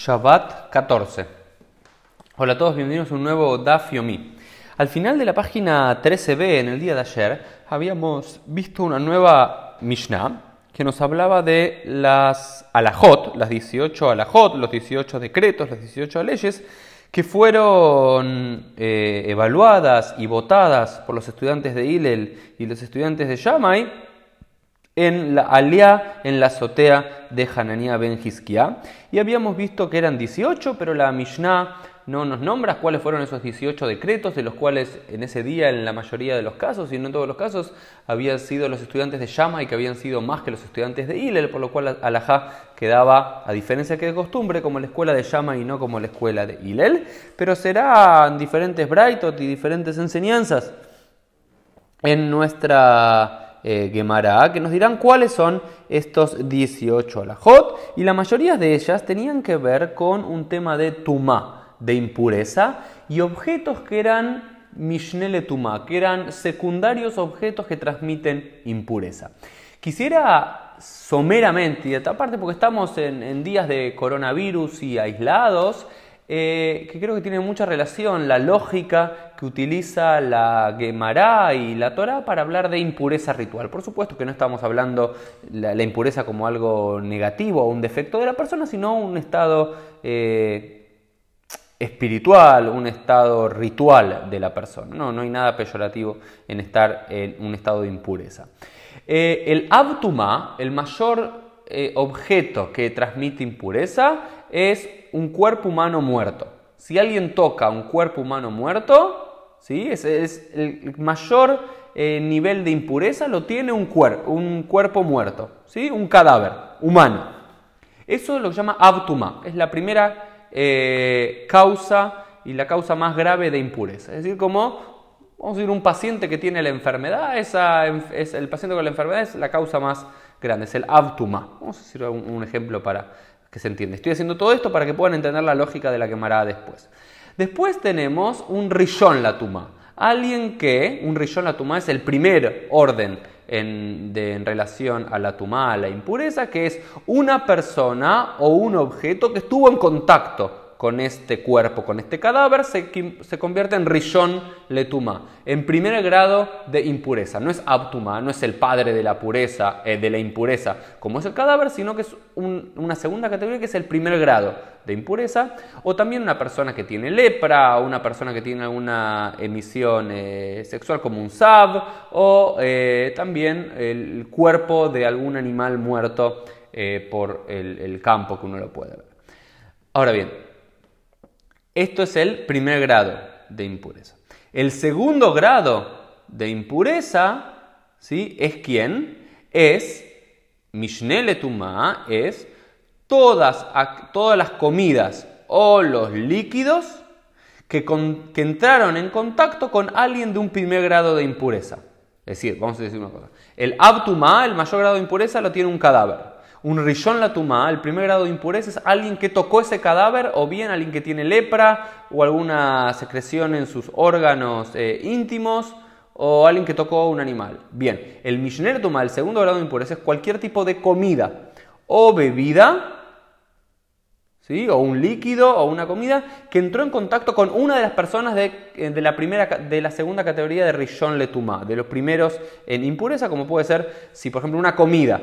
Shabbat 14. Hola a todos, bienvenidos a un nuevo Daf Yomi. Al final de la página 13b, en el día de ayer, habíamos visto una nueva Mishnah que nos hablaba de las alajot, las 18 alajot, los 18 decretos, las 18 leyes que fueron eh, evaluadas y votadas por los estudiantes de Hillel y los estudiantes de Shammai en la Aliá, en la azotea de Hananiah ben Hizkiah. Y habíamos visto que eran 18, pero la Mishnah no nos nombra cuáles fueron esos 18 decretos, de los cuales en ese día, en la mayoría de los casos, y no en todos los casos, habían sido los estudiantes de Shama y que habían sido más que los estudiantes de Hillel, por lo cual Alajá quedaba, a diferencia que de costumbre, como la escuela de Shama y no como la escuela de Hillel, pero serán diferentes Brightot y diferentes enseñanzas en nuestra eh, que nos dirán cuáles son estos 18 alajot, y la mayoría de ellas tenían que ver con un tema de tumá, de impureza, y objetos que eran mishnele tumá, que eran secundarios objetos que transmiten impureza. Quisiera someramente, y de parte porque estamos en días de coronavirus y aislados, eh, que creo que tiene mucha relación la lógica que utiliza la Gemara y la Torah para hablar de impureza ritual. Por supuesto que no estamos hablando la, la impureza como algo negativo o un defecto de la persona, sino un estado eh, espiritual, un estado ritual de la persona. No, no hay nada peyorativo en estar en un estado de impureza. Eh, el abtuma, el mayor objeto que transmite impureza, es un cuerpo humano muerto. Si alguien toca un cuerpo humano muerto, ¿sí? es el mayor eh, nivel de impureza lo tiene un, un cuerpo muerto, ¿sí? un cadáver humano. Eso es lo llama abtuma, es la primera eh, causa y la causa más grave de impureza. Es decir, como, vamos a decir, un paciente que tiene la enfermedad, esa, es, el paciente con la enfermedad es la causa más grande, es el abtuma. Vamos a decir un ejemplo para, que se entiende. Estoy haciendo todo esto para que puedan entender la lógica de la quemará después. Después tenemos un rishon latuma. Alguien que, un rishon latuma es el primer orden en, en, relación a la tumá, a la impureza, que es una persona o un objeto que estuvo en contacto con este cuerpo, con este cadáver, se, se convierte en Rishon Letuma, en primer grado de impureza. No es Abtuma, no es el padre de la pureza, eh, de la impureza, como es el cadáver, sino que es una segunda categoría que es el primer grado de impureza. O también una persona que tiene lepra, una persona que tiene alguna emisión eh, sexual como un sab, o eh, también el cuerpo de algún animal muerto por el, el campo que uno lo puede ver. Ahora bien, esto es el primer grado de impureza. El segundo grado de impureza, ¿sí? ¿Es quién? Es Mishnele Tumá, es todas, todas las comidas o los líquidos que, que, entraron en contacto con alguien de un primer grado de impureza. Es decir, vamos a decir una cosa. El Abtumá, el mayor grado de impureza, lo tiene un cadáver. Un rishon latuma, el primer grado de impureza, es alguien que tocó ese cadáver o bien alguien que tiene lepra o alguna secreción en sus órganos eh, íntimos o alguien que tocó un animal. Bien, el mishner tuma, el segundo grado de impureza, es cualquier tipo de comida o bebida, ¿sí? o un líquido o una comida que entró en contacto con una de las personas de, eh, de la, primera, de la segunda categoría de rishon letuma, de los primeros en impureza, como puede ser si por ejemplo una comida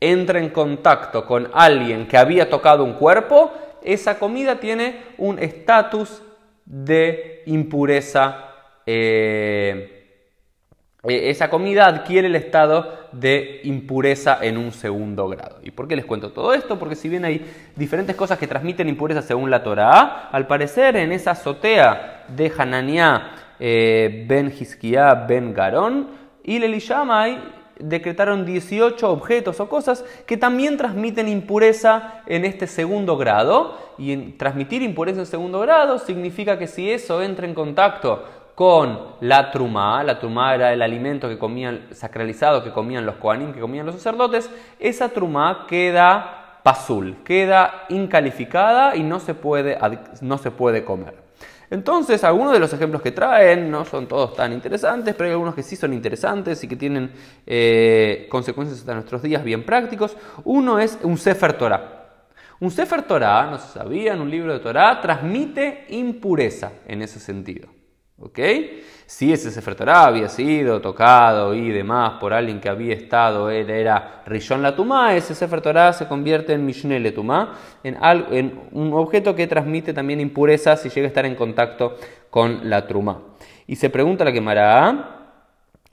entra en contacto con alguien que había tocado un cuerpo, esa comida tiene un estatus de impureza. Eh, e-, esa comida adquiere el estado de impureza en un segundo grado. ¿Y por qué les cuento todo esto? Porque si bien hay diferentes cosas que transmiten impureza según la Torah, al parecer en esa azotea de Hananiah eh, ben Hizkiah ben Garón, y Lelishamay decretaron 18 objetos o cosas que también transmiten impureza en este segundo grado. Y en transmitir impureza en segundo grado significa que si eso entra en contacto con la truma, la truma era el alimento que comían, sacralizado que comían los koanim, que comían los sacerdotes, esa truma queda pasul, queda incalificada y no se puede, no se puede comer. Entonces, algunos de los ejemplos que traen no son todos tan interesantes, pero hay algunos que sí son interesantes y que tienen eh, consecuencias hasta nuestros días bien prácticos. Uno es un Sefer Torah. Un Sefer Torah, no se sabía, en un libro de Torah, transmite impureza en ese sentido. ¿Ok? Si ese Sefer había sido tocado y demás por alguien que había estado, él era Rishon Latumá, ese Sefer se convierte en Mishneh Letumá, en, en un objeto que transmite también impureza si llega a estar en contacto con la Trumá. Y se pregunta la quemará,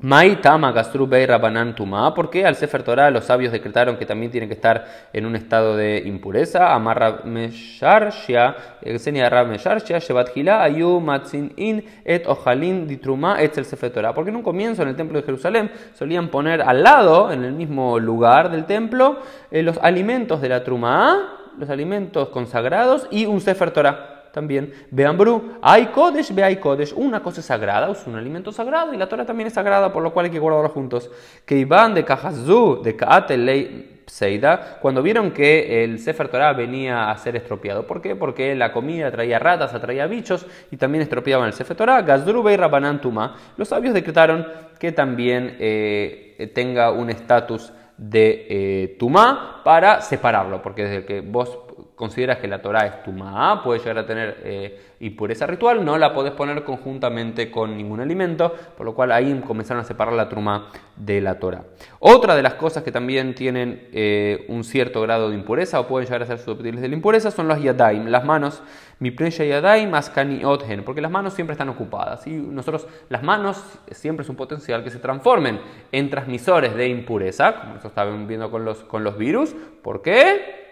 Mai Tama Rabanan Tuma, porque al Sefer Torah los sabios decretaron que también tiene que estar en un estado de impureza. Amarra Mesharshia, enseña Rab Mesharshia, Shevat Hila, Ayu Matzin In, Et Ojalin Ditruma, Et el Sefer Torah. Porque en un comienzo en el templo de Jerusalén solían poner al lado, en el mismo lugar del templo, eh, los alimentos de la Truma, los alimentos consagrados y un Sefer Torah también. Beambru, hay Kodesh, ve hay Kodesh. Una cosa sagrada, es un alimento sagrado y la Torah también es sagrada, por lo cual hay que guardarlo juntos. Que iban de Kahazu, de Kaatelei Seida, cuando vieron que el Sefer Torah venía a ser estropeado. ¿Por qué? Porque la comida traía ratas, atraía bichos y también estropeaban el Sefer Torah. Gazdru y Rabanan Tuma. Los sabios decretaron que también eh, tenga un estatus de eh, Tumá para separarlo, porque desde que vos consideras que la Torah es Tumá, puede llegar a tener eh, impureza ritual, no la podés poner conjuntamente con ningún alimento, por lo cual ahí comenzaron a separar la Truma de la Torah. Otra de las cosas que también tienen eh, un cierto grado de impureza o pueden llegar a ser susceptibles de la impureza son los yadaim, las manos, mi prensha yadaim, askani otgen, porque las manos siempre están ocupadas y nosotros, las manos siempre es un potencial que se transformen en transmisores de impureza, como eso estaban viendo con los, con los virus, ¿por qué?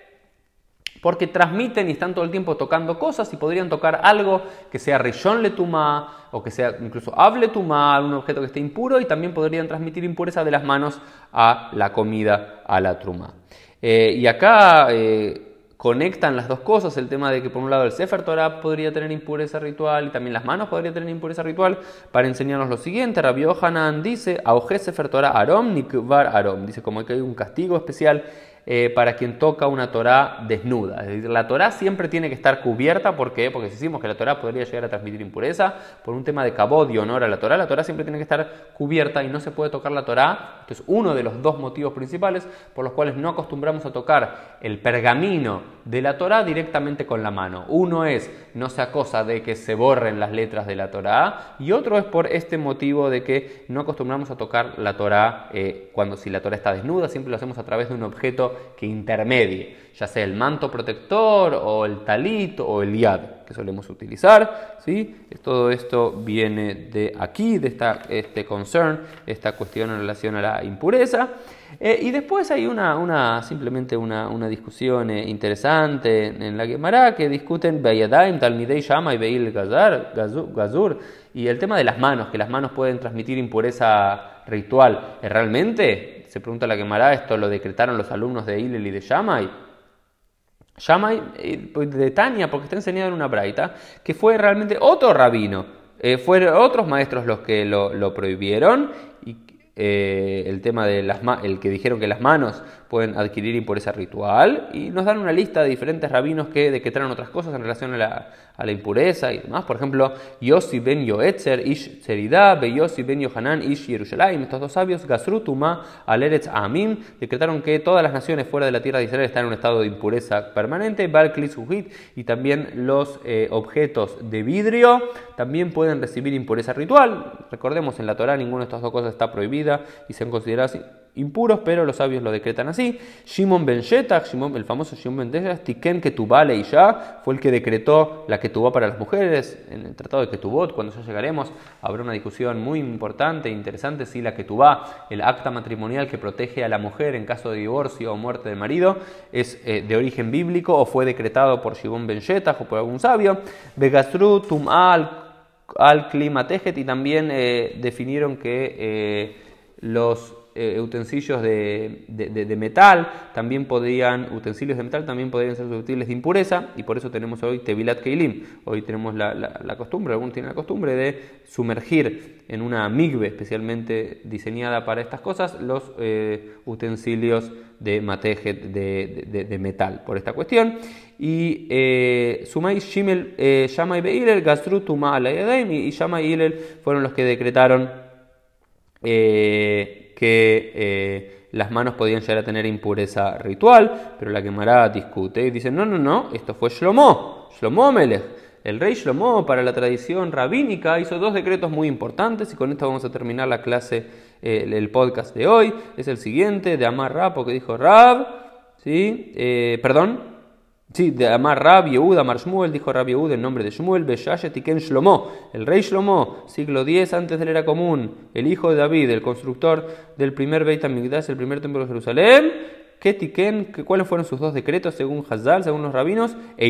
Porque transmiten y están todo el tiempo tocando cosas y podrían tocar algo que sea rishon letuma o que sea incluso hable tuma, un objeto que esté impuro y también podrían transmitir impureza de las manos a la comida, a la truma. Eh, y acá eh, conectan las dos cosas, el tema de que por un lado el Sefer Torah podría tener impureza ritual y también las manos podrían tener impureza ritual para enseñarnos lo siguiente. Rabbi Hanan dice, Auge Sefer Torah Arom Nikvar Arom, dice como que hay un castigo especial eh, para quien toca una Torah desnuda. Es decir, la Torah siempre tiene que estar cubierta. ¿Por qué? Porque si decimos que la Torah podría llegar a transmitir impureza por un tema de cabod y honor a la Torah, la Torah siempre tiene que estar cubierta y no se puede tocar la Torah. Esto es uno de los dos motivos principales por los cuales no acostumbramos a tocar el pergamino de la Torah directamente con la mano. Uno es, no se acosa de que se borren las letras de la Torah y otro es por este motivo de que no acostumbramos a tocar la Torah eh, cuando si la Torah está desnuda, siempre lo hacemos a través de un objeto que intermedie, ya sea el manto protector o el talit o el yad que solemos utilizar. ¿sí? Todo esto viene de aquí, de esta, este concern, esta cuestión en relación a la impureza. Eh, y después hay una, una simplemente una, una discusión eh, interesante en la Gemara que discuten Bayadaim, Talmidei Shama y Beil Gazur, y el tema de las manos, que las manos pueden transmitir impureza ritual. ¿Realmente? Se pregunta la quemará, esto lo decretaron los alumnos de Hillel y de Shammai. Shammai eh, pues, de Tania, porque está enseñado en una braita, que fue realmente otro rabino. Eh, fueron otros maestros los que lo, lo prohibieron y eh, el tema de las el que dijeron que las manos pueden adquirir impureza ritual y nos dan una lista de diferentes rabinos que decretaron otras cosas en relación a la, a la impureza y demás. Por ejemplo, Yossi ben Yoetzer, Ish Serida, Be Yossi ben Yohanan, Ish Yerushalayim. Estos dos sabios, Gasrutuma, Aleretz Amim, decretaron que todas las naciones fuera de la tierra de Israel están en un estado de impureza permanente. Balklis y también los eh, objetos de vidrio también pueden recibir impureza ritual. Recordemos, en la Torah ninguna de estas dos cosas está prohibida y se han considerado impuros, pero los sabios lo decretan así. Shimon ben Shetach, el famoso Shimon ben Shetach, Tiken Ketubá ya fue el que decretó la Ketubá para las mujeres. En el Tratado de Ketubot, cuando ya llegaremos, habrá una discusión muy importante e interesante si la Ketubá, el acta matrimonial que protege a la mujer en caso de divorcio o muerte del marido, es eh, de origen bíblico o fue decretado por Shimon ben Shetach o por algún sabio. Begastru Tum al climatejet y también eh, definieron que eh, los eh, utensilios de, de, metal también podrían, utensilios de metal también podrían ser susceptibles de impureza y por eso tenemos hoy Tevilat Keilim. Hoy tenemos la, la, costumbre, algunos tienen la costumbre de sumergir en una migbe especialmente diseñada para estas cosas los eh, utensilios de matejet de, metal por esta cuestión. Y eh, Sumay Shimel, Shamay Beilel, Gastru Tuma y Shamay Ilel fueron los que decretaron. Eh, que eh, las manos podían llegar a tener impureza ritual, pero la Gemara discute y dice, no, no, no, esto fue Shlomo, Shlomo Melech. El rey Shlomo, para la tradición rabínica, hizo dos decretos muy importantes y con esto vamos a terminar la clase, eh, el podcast de hoy. Es el siguiente, de Amar Rab, porque dijo Rab, ¿sí? Perdón, Sí, de Amar Rab Yehud, Amar Shmuel, dijo Rab Yehud en nombre de Shmuel, Beshashet Tiken Shlomo, el rey Shlomo, siglo X antes de la era común, el hijo de David, el constructor del primer Beit HaMikdash, el primer templo de Jerusalén, que Tiken, cuáles fueron sus dos decretos según Hazal, según los rabinos, e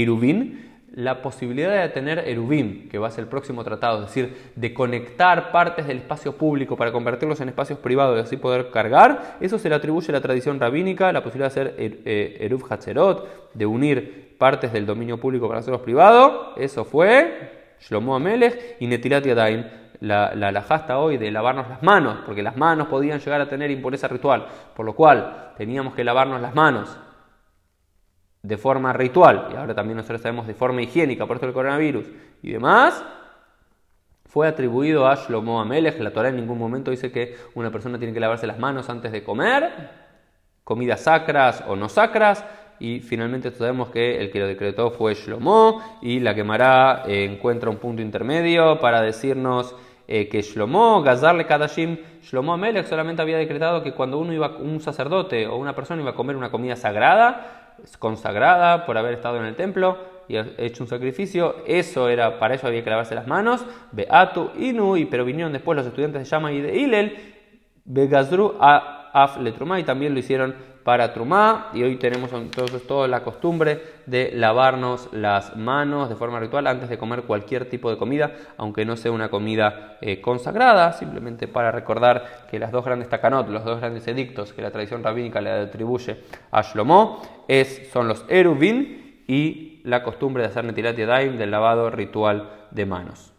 la posibilidad de tener Erubim, que va a ser el próximo tratado, es decir, de conectar partes del espacio público para convertirlos en espacios privados y así poder cargar, eso se le atribuye a la tradición rabínica, la posibilidad de hacer er, eh, Eruv Hatzerot, de unir partes del dominio público para hacerlos privados, eso fue Shlomo Amelech y Netilat Yadayim, la, la hasta hoy de lavarnos las manos, porque las manos podían llegar a tener impureza ritual, por lo cual teníamos que lavarnos las manos de forma ritual, y ahora también nosotros sabemos de forma higiénica, por esto el coronavirus y demás, fue atribuido a Shlomo Amelech. La Torah en ningún momento dice que una persona tiene que lavarse las manos antes de comer, comidas sacras o no sacras, y finalmente sabemos que el que lo decretó fue Shlomo, y la quemará eh, encuentra un punto intermedio para decirnos eh, que Shlomo, Gazarle Kadashim, Shlomo Amelech solamente había decretado que cuando uno iba, un sacerdote o una persona iba a comer una comida sagrada, consagrada por haber estado en el templo y hecho un sacrificio, eso era, para eso había que lavarse las manos, Beatu, Inu, pero vinieron después los estudiantes de Shama y de Ilel, Begazru, Af Letruma, y también lo hicieron para Trumá, y hoy tenemos entonces toda la costumbre de lavarnos las manos de forma ritual antes de comer cualquier tipo de comida, aunque no sea una comida eh, consagrada, simplemente para recordar que las dos grandes takanot, los dos grandes edictos que la tradición rabínica le atribuye a Shlomo, es, son los eruvin y la costumbre de hacer netilat yadayim del lavado ritual de manos.